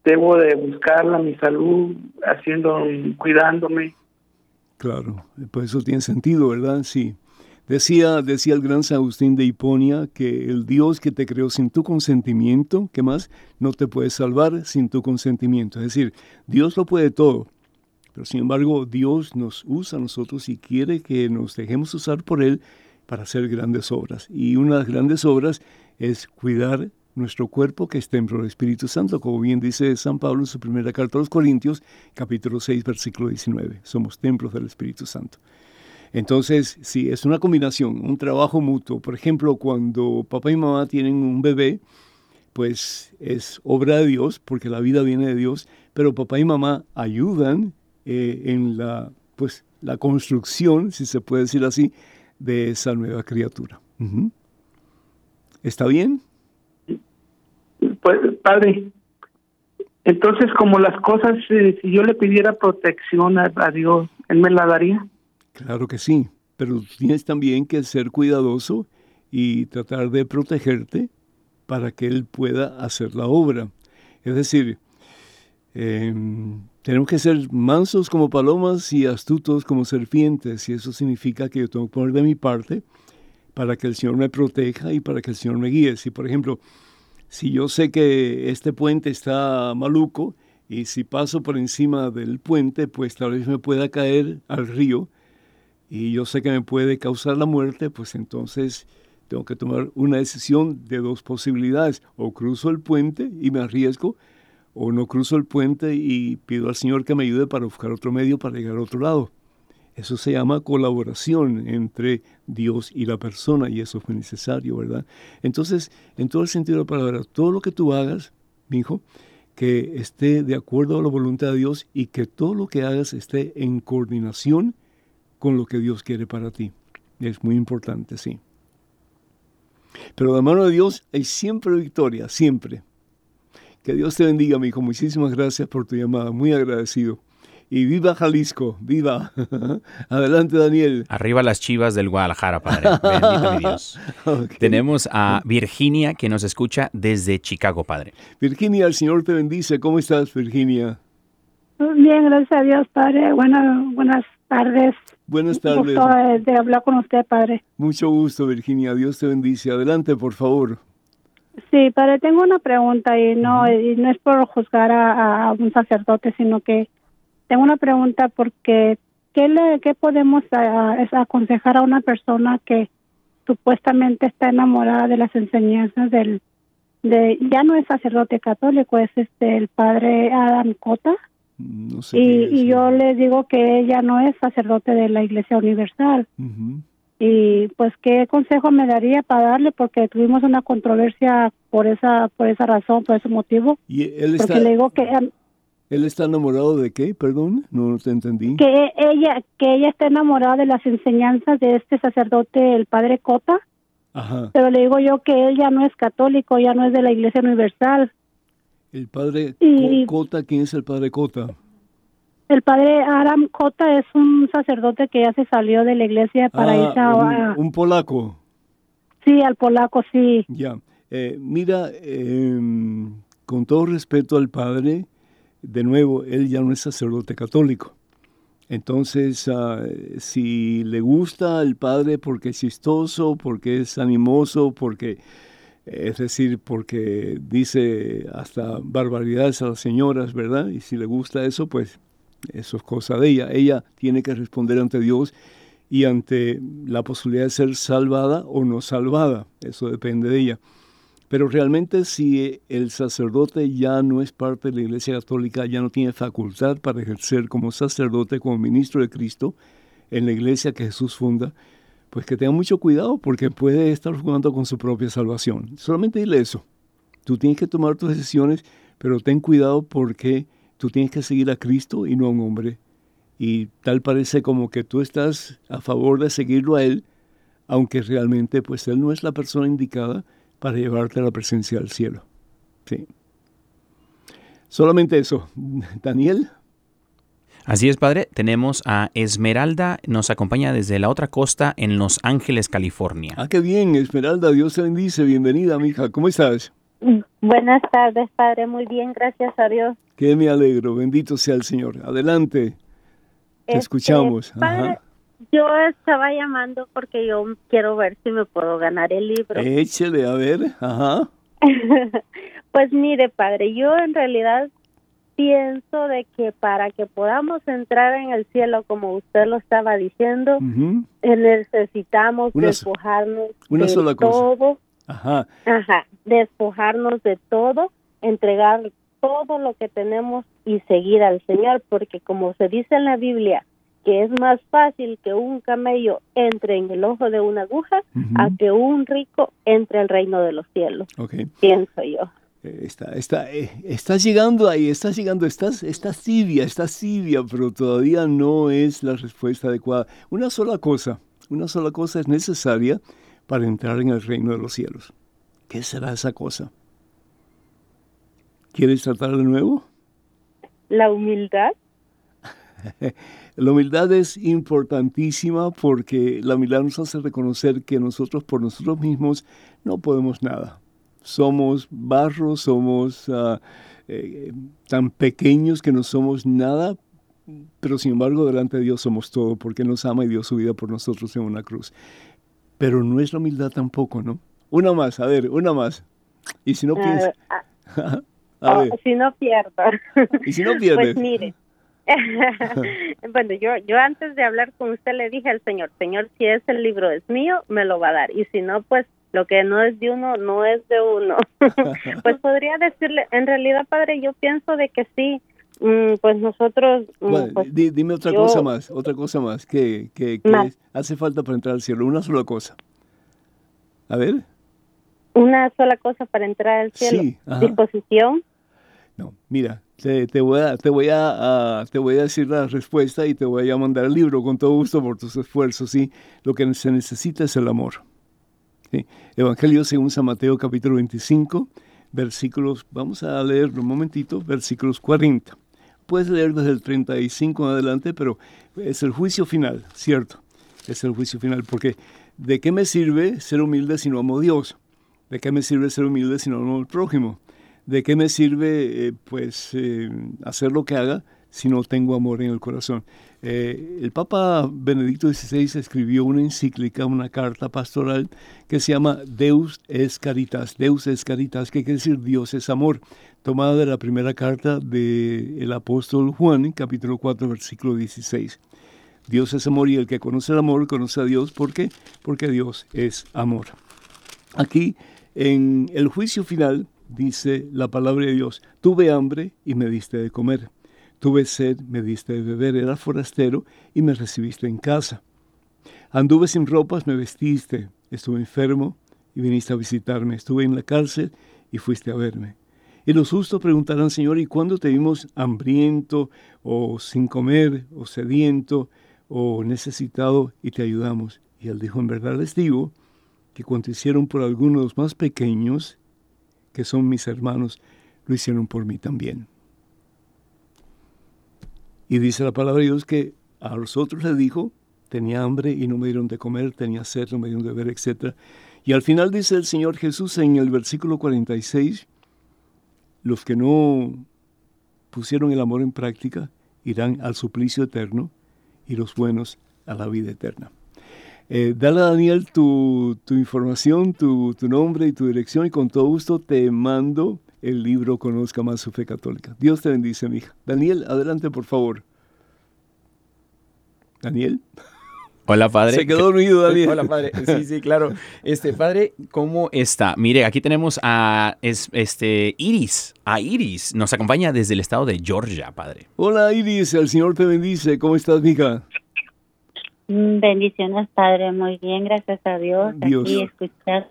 debo de buscarla, mi salud, haciendo, cuidándome. Claro, pues eso tiene sentido, ¿verdad? Sí. Decía, decía el gran San Agustín de Hiponia que el Dios que te creó sin tu consentimiento, ¿qué más? No te puede salvar sin tu consentimiento. Es decir, Dios lo puede todo, pero sin embargo Dios nos usa a nosotros y quiere que nos dejemos usar por Él para hacer grandes obras. Y una de las grandes obras es cuidar nuestro cuerpo que es templo del Espíritu Santo, como bien dice San Pablo en su primera carta a los Corintios, capítulo 6, versículo 19. Somos templos del Espíritu Santo. Entonces, sí, es una combinación, un trabajo mutuo. Por ejemplo, cuando papá y mamá tienen un bebé, pues es obra de Dios, porque la vida viene de Dios, pero papá y mamá ayudan eh, en la, pues, la construcción, si se puede decir así, de esa nueva criatura. ¿Está bien? Pues, padre, entonces como las cosas, eh, si yo le pidiera protección a, Dios, ¿Él me la daría? Claro que sí, pero tienes también que ser cuidadoso y tratar de protegerte para que Él pueda hacer la obra. Es decir, em, tenemos que ser mansos como palomas y astutos como serpientes, y eso significa que yo tengo que poner de mi parte para que el Señor me proteja y para que el Señor me guíe. Si, por ejemplo, si yo sé que este puente está maluco y si paso por encima del puente, pues tal vez me pueda caer al río y yo sé que me puede causar la muerte, pues entonces tengo que tomar una decisión de dos posibilidades. O cruzo el puente y me arriesgo, o no cruzo el puente y pido al Señor que me ayude para buscar otro medio para llegar al otro lado. Eso se llama colaboración entre Dios y la persona y eso fue necesario, ¿verdad? Entonces, en todo el sentido de la palabra, todo lo que tú hagas, mi hijo, que esté de acuerdo a la voluntad de Dios y que todo lo que hagas esté en coordinación con lo que Dios quiere para ti. Es muy importante, sí. Pero de la mano de Dios hay siempre victoria, siempre. Que Dios te bendiga, mi hijo. Muchísimas gracias por tu llamada. Muy agradecido. Y viva Jalisco, viva. [LAUGHS] Adelante, Daniel. Arriba las chivas del Guadalajara, padre. Bendito mi Dios. [LAUGHS] Tenemos a Virginia que nos escucha desde Chicago, padre. Virginia, el Señor te bendice. ¿Cómo estás, Virginia? Bien, gracias a Dios, padre. Buenas, buenas tardes. Buenas tardes. Gusto de hablar con usted, padre. Mucho gusto, Virginia. Dios te bendice. Adelante, por favor. Sí, padre, tengo una pregunta y no, y no es por juzgar a, un sacerdote, sino que tengo una pregunta porque ¿qué, le, qué podemos aconsejar a una persona que supuestamente está enamorada de las enseñanzas del, de, ya no es sacerdote católico, es este el padre Adam Cota? y, yo le digo que ella no es sacerdote de la Iglesia Universal. Y pues, ¿qué consejo me daría para darle? Porque tuvimos una controversia por esa por esa razón, por ese motivo. ¿Y él está, le digo que... ¿Él está enamorado de qué? Perdón, no te entendí. Que ella, que ella está enamorada de las enseñanzas de este sacerdote, el padre Cota. Pero le digo yo que él ya no es católico, ya no es de la Iglesia Universal. El padre Cota, ¿quién es el padre Cota? El padre Aram Cota es un sacerdote que ya se salió de la iglesia para ah, irse a... Un, polaco. Sí, al polaco, sí. Ya. Eh, mira, em, con todo respeto al padre, de nuevo, él ya no es sacerdote católico. Entonces, ah, si le gusta al padre porque es chistoso, porque es animoso, porque es decir, porque dice hasta barbaridades a las señoras, ¿verdad? Y si le gusta eso, pues eso es cosa de ella. Ella tiene que responder ante Dios y ante la posibilidad de ser salvada o no salvada. Eso depende de ella. Pero realmente si el sacerdote ya no es parte de la Iglesia Católica, ya no tiene facultad para ejercer como sacerdote, como ministro de Cristo en la iglesia que Jesús funda, pues que tenga mucho cuidado porque puede estar jugando con su propia salvación. Solamente dile eso. Tú tienes que tomar tus decisiones, pero ten cuidado porque tú tienes que seguir a Cristo y no a un hombre. y tal parece como que tú estás a favor de seguirlo a Él, aunque realmente pues Él no es la persona indicada para llevarte a la presencia del cielo. Sí. Solamente eso. [LAUGHS] Daniel. Así es, padre. Tenemos a Esmeralda, nos acompaña desde la otra costa en Los Ángeles, California. Ah, qué bien, Esmeralda. Dios te bendice. Bienvenida, mija. ¿Cómo estás? Buenas tardes, padre. Muy bien, gracias a Dios. Que me alegro. Bendito sea el Señor. Adelante. Te Este, escuchamos. padre, Ajá. Yo estaba llamando porque yo quiero ver si me puedo ganar el libro. [LAUGHS] Échele, a ver. Ajá. Pues mire, padre, yo en realidad pienso de que para que podamos entrar en el cielo, como usted lo estaba diciendo, Ujú. eh, necesitamos Una despojarnos una de sola cosa. Ajá. ajá, despojarnos de todo, entregar todo lo que tenemos y seguir al Señor, porque como se dice en la Biblia, que es más fácil que un camello entre en el ojo de una aguja Ujú. a que un rico entre al reino de los cielos, Ok. pienso yo. Eh, Está, está, eh, estás llegando ahí, estás llegando, estás, estás tibia, estás tibia, pero todavía no es la respuesta adecuada. Una sola cosa, una sola cosa es necesaria para entrar en el reino de los cielos. ¿Qué será esa cosa? ¿Quieres tratar de nuevo? La humildad, [LAUGHS] La humildad es importantísima porque la humildad nos hace reconocer que nosotros por nosotros mismos no podemos nada. Somos barro, somos ah, eh, tan pequeños que no somos nada, pero sin embargo delante de Dios somos todo porque Él nos ama y dio su vida por nosotros en una cruz. Pero no es la humildad tampoco, ¿no? Una más, a ver, una más. Y si no ah, piensas, ah, [LAUGHS] oh, si no pierdo. [LAUGHS] y si no pierdes, Pues mire, [LAUGHS] bueno, yo, yo antes de hablar con usted le dije al Señor, Señor, si ese libro es mío, me lo va a dar. Y si no, pues lo que no es de uno, no es de uno. pues podría decirle, en realidad, Padre, yo pienso de que sí, pues nosotros... mm, ¿Cuál? pues, Di- dime otra yo- cosa más, otra cosa más que, que, que Más. hace falta para entrar al cielo, una sola cosa. A ver, una sola cosa para entrar al cielo. Sí. Disposición. no, mira, te, te voy, a, te, voy a, a- te voy a decir la respuesta y te voy a mandar el libro con todo gusto por tus esfuerzos, ¿sí? Lo que se necesita es el amor. ¿sí? Evangelio según San Mateo capítulo 25, versículos, vamos a leer un momentito, versículos 40. Puedes leer desde el 35 en adelante, pero es el juicio final, ¿cierto? Es el juicio final, porque ¿de qué me sirve ser humilde si no amo a Dios? ¿De qué me sirve ser humilde si no amo al prójimo? ¿De qué me sirve eh, pues eh, hacer lo que haga si no tengo amor en el corazón? Eh, el Papa Benedicto XVI escribió una encíclica, una carta pastoral que se llama Deus es Caritas. Deus es Caritas, que quiere decir Dios es amor, tomada de la primera carta del apóstol Juan, capítulo 4, versículo 16. Dios es amor y el que conoce el amor conoce a Dios. ¿Por qué? Porque Dios es amor. Aquí, en el juicio final, dice la palabra de Dios, tuve hambre y me diste de comer, tuve sed, me diste de beber, era forastero y me recibiste en casa. Anduve sin ropas, me vestiste, estuve enfermo y viniste a visitarme, estuve en la cárcel y fuiste a verme. Y los justos preguntarán, Señor, ¿y cuándo te vimos hambriento o sin comer o sediento o necesitado y te ayudamos? Y él dijo, en verdad les digo que cuanto hicieron por algunos de los más pequeños, que son mis hermanos, lo hicieron por mí también. Y dice la palabra de Dios que a los otros le dijo, tenía hambre y no me dieron de comer, tenía sed, no me dieron de beber, etc. Y al final dice el Señor Jesús en el versículo 46, los que no pusieron el amor en práctica irán al suplicio eterno y los buenos a la vida eterna. Eh, dale a Daniel tu, tu información, tu, tu, nombre y tu dirección y con todo gusto te mando el libro Conozca más su fe católica. Dios te bendice, mi hija. Daniel, adelante, por favor. Daniel. Hola, padre. Se quedó dormido, [LAUGHS] Daniel. Hola, padre. Sí, sí, claro. Este, padre, ¿cómo está? Mire, aquí tenemos a es, este, Iris. A Iris. Nos acompaña desde el estado de Georgia, padre. Hola, Iris. El Señor te bendice. ¿Cómo estás, mija? Mm, Bendiciones, Padre. Muy bien, gracias a Dios. Dios. Aquí escuchar.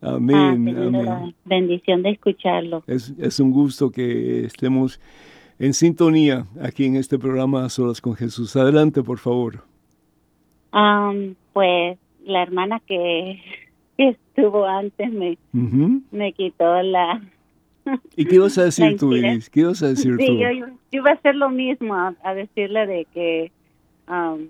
Amén, ah, amén. la bendición de escucharlo. Es, es un gusto que estemos en sintonía aquí en este programa A Solas con Jesús. Adelante, por favor. Um, pues la hermana que, [LAUGHS] estuvo antes me, me quitó la... ¿Y qué ibas a [LAUGHS] decir tú, Iris? ¿Qué ibas a decir sí, tú? Yo, yo, iba a hacer lo mismo, a, decirle de que... Um,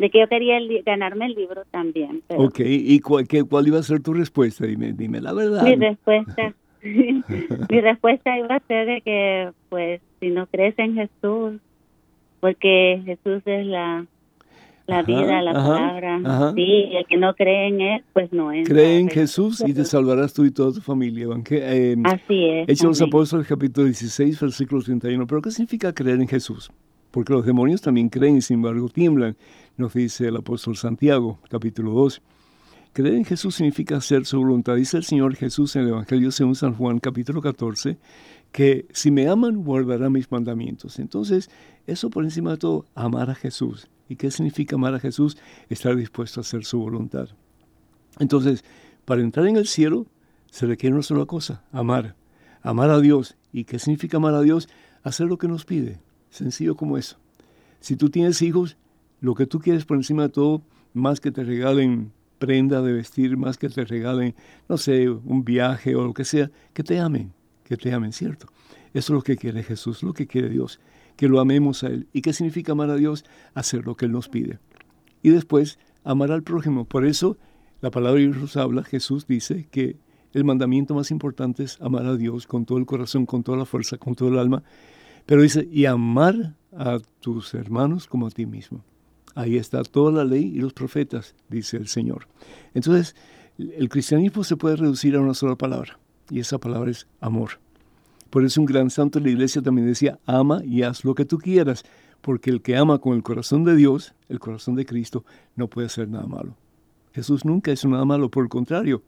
de que yo quería ganarme el libro también. Pero... Ok, ¿y cuál, cuál iba a ser tu respuesta? Dime, dime la verdad. Mi respuesta, [LAUGHS] mi respuesta iba a ser de que, pues, si no crees en Jesús, porque Jesús es la la vida, la palabra. Sí, el que no cree en él, pues no es. Cree en Jesús y te salvarás tú y toda tu familia. Eh, Así es. Hechos los Apóstoles, capítulo 16, versículo 31. ¿Pero qué significa creer en Jesús? Porque los demonios también creen y sin embargo tiemblan, nos dice el apóstol Santiago, capítulo 2. Creer en Jesús significa hacer su voluntad. Dice el Señor Jesús en el Evangelio según San Juan, capítulo 14, que si me aman, guardarán mis mandamientos. Entonces, eso por encima de todo, amar a Jesús. ¿Y qué significa amar a Jesús? Estar dispuesto a hacer su voluntad. Entonces, para entrar en el cielo se requiere una sola cosa, amar. Amar a Dios. ¿Y qué significa amar a Dios? Hacer lo que nos pide. Sencillo como eso. Si tú tienes hijos, lo que tú quieres por encima de todo, más que te regalen prenda de vestir, más que te regalen, no sé, un viaje o lo que sea, que te amen, que te amen, ¿cierto? Eso es lo que quiere Jesús, lo que quiere Dios que lo amemos a Él. ¿Y qué significa amar a Dios? Hacer lo que Él nos pide. Y después, amar al prójimo. Por eso, la palabra de Dios habla, Jesús dice que el mandamiento más importante es amar a Dios con todo el corazón, con toda la fuerza, con todo el alma. Pero dice, y amar a tus hermanos como a ti mismo. Ahí está toda la ley y los profetas, dice el Señor. Entonces, el cristianismo se puede reducir a una sola palabra, y esa palabra es amor. Por eso un gran santo de la iglesia también decía, ama y haz lo que tú quieras, porque el que ama con el corazón de Dios, el corazón de Cristo, no puede hacer nada malo. Jesús nunca hizo nada malo, por el contrario.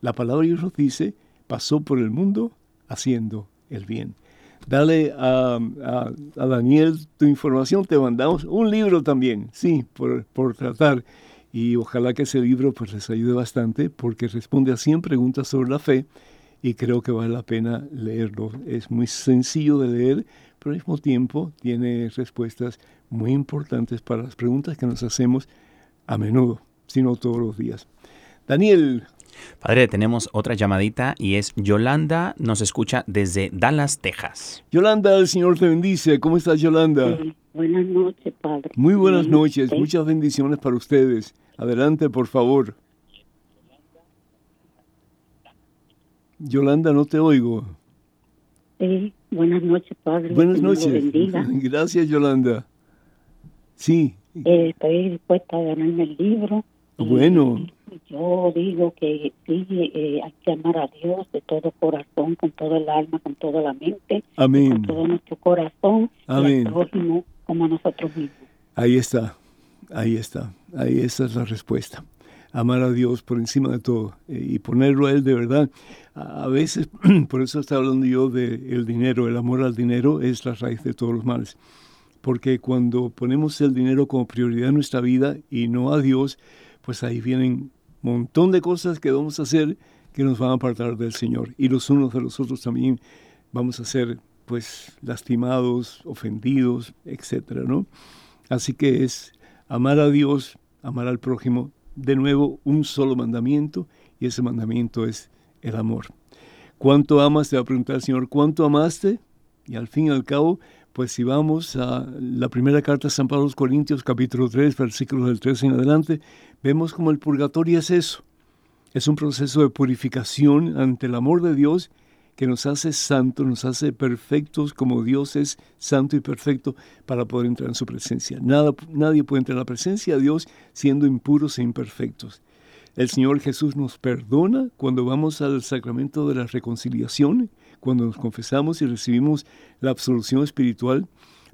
La palabra de Dios dice, pasó por el mundo haciendo el bien. Dale a, Daniel tu información, te mandamos un libro también, sí, por, por tratar. Y ojalá que ese libro pues les ayude bastante porque responde a 100 preguntas sobre la fe y creo que vale la pena leerlo. Es muy sencillo de leer, pero al mismo tiempo tiene respuestas muy importantes para las preguntas que nos hacemos a menudo, sino todos los días. Daniel. Padre, tenemos otra llamadita y es Yolanda, nos escucha desde Dallas, Texas. Yolanda, el Señor te bendice. ¿Cómo estás, Yolanda? buenas noches, Padre. Muy buenas noches, muchas bendiciones para ustedes. Adelante, por favor. Yolanda, no te oigo. Sí, buenas noches, Padre. Buenas noches. [LAUGHS] Gracias, Yolanda. Sí. Eh, estoy dispuesta a ganarme el libro. Bueno. Yo digo que sí, eh, hay que amar a Dios de todo corazón, con todo el alma, con toda la mente, Amén. con todo nuestro corazón, Amén. y como nosotros mismos. Ahí está, ahí está, ahí esa es la respuesta amar a Dios por encima de todo eh, y ponerlo a Él de verdad. A, veces, [CLEARS THROAT] por eso está hablando yo del el dinero, el amor al dinero es la raíz de todos los males. Porque cuando ponemos el dinero como prioridad en nuestra vida y no a Dios, pues ahí vienen montón de cosas que vamos a hacer que nos van a apartar del Señor. Y los unos de los otros también vamos a ser pues lastimados, ofendidos, etcétera, ¿no? Así que es amar a Dios, amar al prójimo de nuevo un solo mandamiento y ese mandamiento es el amor. ¿Cuánto amas? Te va a preguntar el Señor, ¿cuánto amaste? Y al fin y al cabo, pues si vamos a la primera carta de San Pablo a los Corintios, capítulo 3, versículos del 3 en adelante, vemos como el purgatorio es eso. Es un proceso de purificación ante el amor de Dios que nos hace santos, nos hace perfectos como Dios es santo y perfecto para poder entrar en su presencia. Nada, nadie puede entrar en la presencia de Dios siendo impuros e imperfectos. El Señor Jesús nos perdona cuando vamos al sacramento de la reconciliación, cuando nos confesamos y recibimos la absolución espiritual,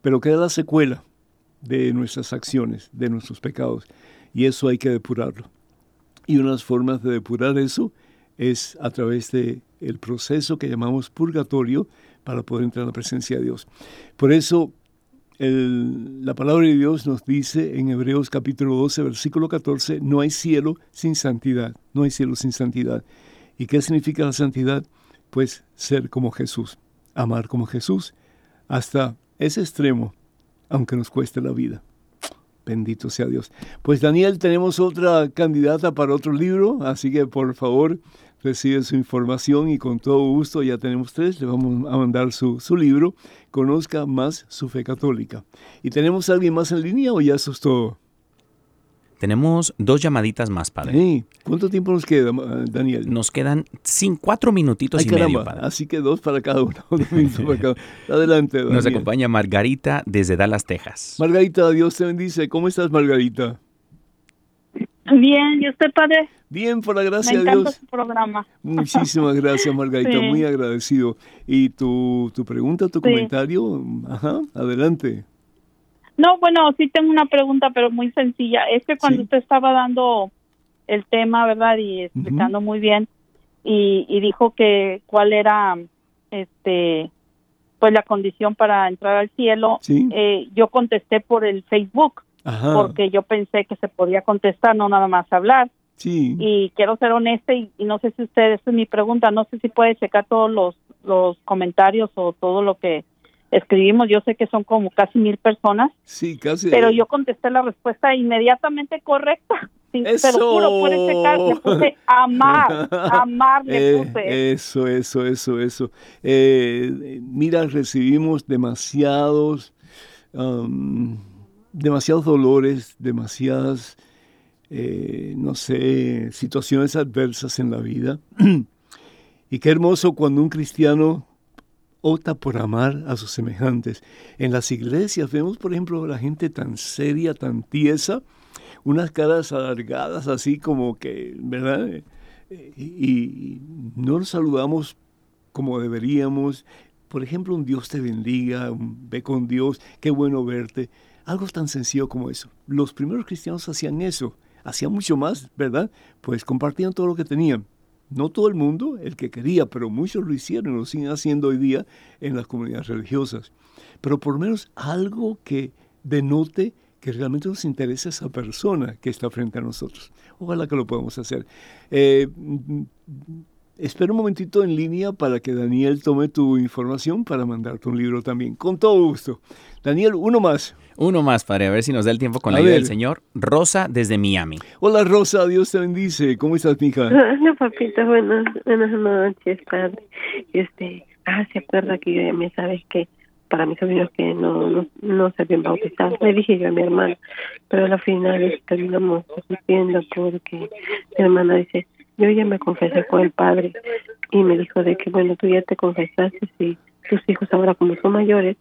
pero queda la secuela de nuestras acciones, de nuestros pecados, y eso hay que depurarlo. Y una de las formas de depurar eso es a través de el proceso que llamamos purgatorio para poder entrar a la presencia de Dios. Por eso la palabra de Dios nos dice en Hebreos capítulo 12, versículo 14, no hay cielo sin santidad, no hay cielo sin santidad. ¿Y qué significa la santidad? Pues ser como Jesús, amar como Jesús, hasta ese extremo, aunque nos cueste la vida. Bendito sea Dios. Pues Daniel, tenemos otra candidata para otro libro, así que por favor recibe su información y con todo gusto, ya tenemos tres, le vamos a mandar su, su libro, Conozca más su fe católica. ¿Y tenemos a alguien más en línea o ya eso es todo? Tenemos dos llamaditas más, padre. ¿Cuánto tiempo nos queda, Daniel? Nos quedan sin cuatro minutitos y medio, padre. Así que dos para cada uno. [LAUGHS] [LAUGHS] Adelante, Daniel. Nos acompaña Margarita desde Dallas, Texas. Margarita, Dios te bendice. ¿Cómo estás, Margarita? Bien, ¿y usted, padre? Bien, por la gracia Me de Dios. su programa. Muchísimas [LAUGHS] gracias, Margarita. Muy agradecido. ¿Y tu, tu pregunta, tu comentario? Ajá, adelante. No, bueno, sí tengo una pregunta, pero muy sencilla. Es que cuando usted estaba dando el tema, ¿verdad? Y explicando muy bien, y, y, dijo que cuál era, este, pues la condición para entrar al cielo, eh, yo contesté por el Facebook, porque yo pensé que se podía contestar, no nada más hablar. Sí. Y quiero ser honesta y, y no sé si usted, esa es mi pregunta, no sé si puede checar todos los, los comentarios o todo lo que escribimos, yo sé que son como casi mil personas. Sí, casi. Pero yo contesté la respuesta inmediatamente correcta. [LAUGHS] Sí, eso. Pero juro, por ese caso, le puse amar, [LAUGHS] amar le eh, puse. eso, eso, eso, eso. Eh, mira, recibimos demasiados, um, demasiados dolores, demasiadas, eh, no sé, situaciones adversas en la vida. [CLEARS THROAT] y qué hermoso cuando un cristiano opta por amar a sus semejantes. En las iglesias vemos, por ejemplo, la gente tan seria, tan tiesa, unas caras alargadas así como que, ¿verdad? Y, no nos saludamos como deberíamos. Por ejemplo, un Dios te bendiga, un ve con Dios, qué bueno verte. Algo tan sencillo como eso. Los primeros cristianos hacían eso, hacían mucho más, ¿verdad? Pues compartían todo lo que tenían. No todo el mundo, el que quería, pero muchos lo hicieron, lo siguen haciendo hoy día en las comunidades religiosas. Pero por lo menos algo que denote que realmente nos interesa esa persona que está frente a nosotros. Ojalá que lo podamos hacer. Eh, espera un momentito en línea para que Daniel tome tu información para mandarte un libro también. Con todo gusto. Daniel, uno más. Uno más, padre, a ver si nos da el tiempo con la ayuda del Señor. Rosa desde Miami. Hola Rosa, Dios te bendice. ¿Cómo estás, mija? [LAUGHS] Hola, papito, buenas, buenas noches, padre. Este, ah, se acuerda que yo me sabes que para mis sobrinos que no, no, no se habían bautizado. Le dije yo a mi hermana, pero al final terminamos discutiendo porque mi hermana dice, yo ya me confesé con el padre y me dijo de que, bueno, tú ya te confesaste y tus hijos ahora como son mayores,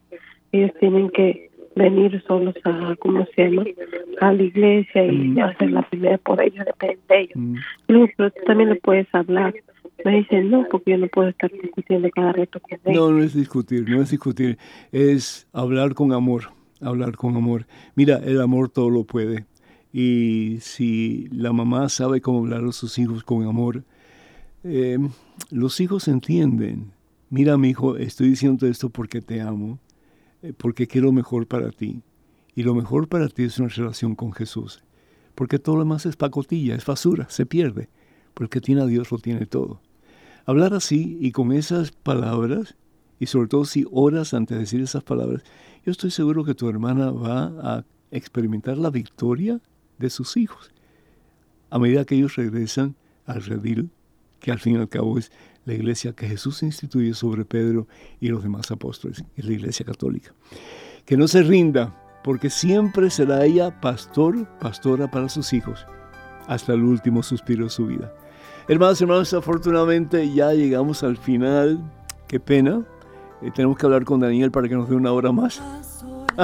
ellos tienen que venir solos a, ¿cómo se llama? A la iglesia y mm. hacer la primera por ellos, depende de ellos. Mm. pero tú también le puedes hablar. Me dicen, no, porque yo no puedo estar discutiendo cada rato con ellos. No, no es discutir, no es discutir, es hablar con amor, hablar con amor. Mira, el amor todo lo puede. Y si la mamá sabe cómo hablar a sus hijos con amor, eh, los hijos entienden. Mira, mi hijo, estoy diciendo esto porque te amo eh, porque quiero mejor para ti. Y lo mejor para ti es una relación con Jesús. Porque todo lo demás es pacotilla, es basura, se pierde. Porque tiene a Dios lo tiene todo. Hablar así y con esas palabras, y sobre todo si oras antes de decir esas palabras, yo estoy seguro que tu hermana va a experimentar la victoria de sus hijos. A medida que ellos regresan al redil, que al fin y al cabo es la iglesia que Jesús instituye sobre Pedro y los demás apóstoles, es la iglesia católica. Que no se rinda, porque siempre será ella pastor, pastora para sus hijos, hasta el último suspiro de su vida. Hermanos, hermanos, afortunadamente ya llegamos al final. Qué pena. Eh, tenemos que hablar con Daniel para que nos dé una hora más.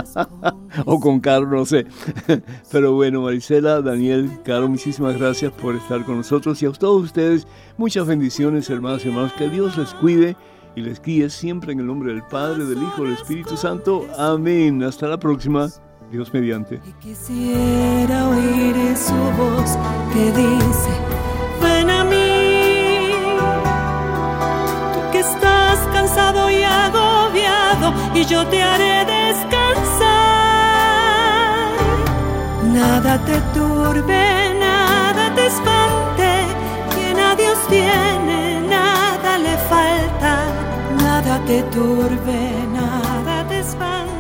[LAUGHS] o con Carlos, no sé. [LAUGHS] Pero bueno, Marisela, Daniel, Carlos, muchísimas gracias por estar con nosotros y a todos ustedes muchas bendiciones, hermanos y hermanos. Que Dios les cuide y les guíe siempre en el nombre del Padre, del Hijo, del Espíritu Santo. Amén. Hasta la próxima. Dios mediante. quisiera oír su voz que dice, ven a mí, tú que estás cansado y agobiado, y yo te haré descansar Nada te turbe, nada te espante, quien a Dios tiene, nada le falta. Nada te turbe, nada te espanto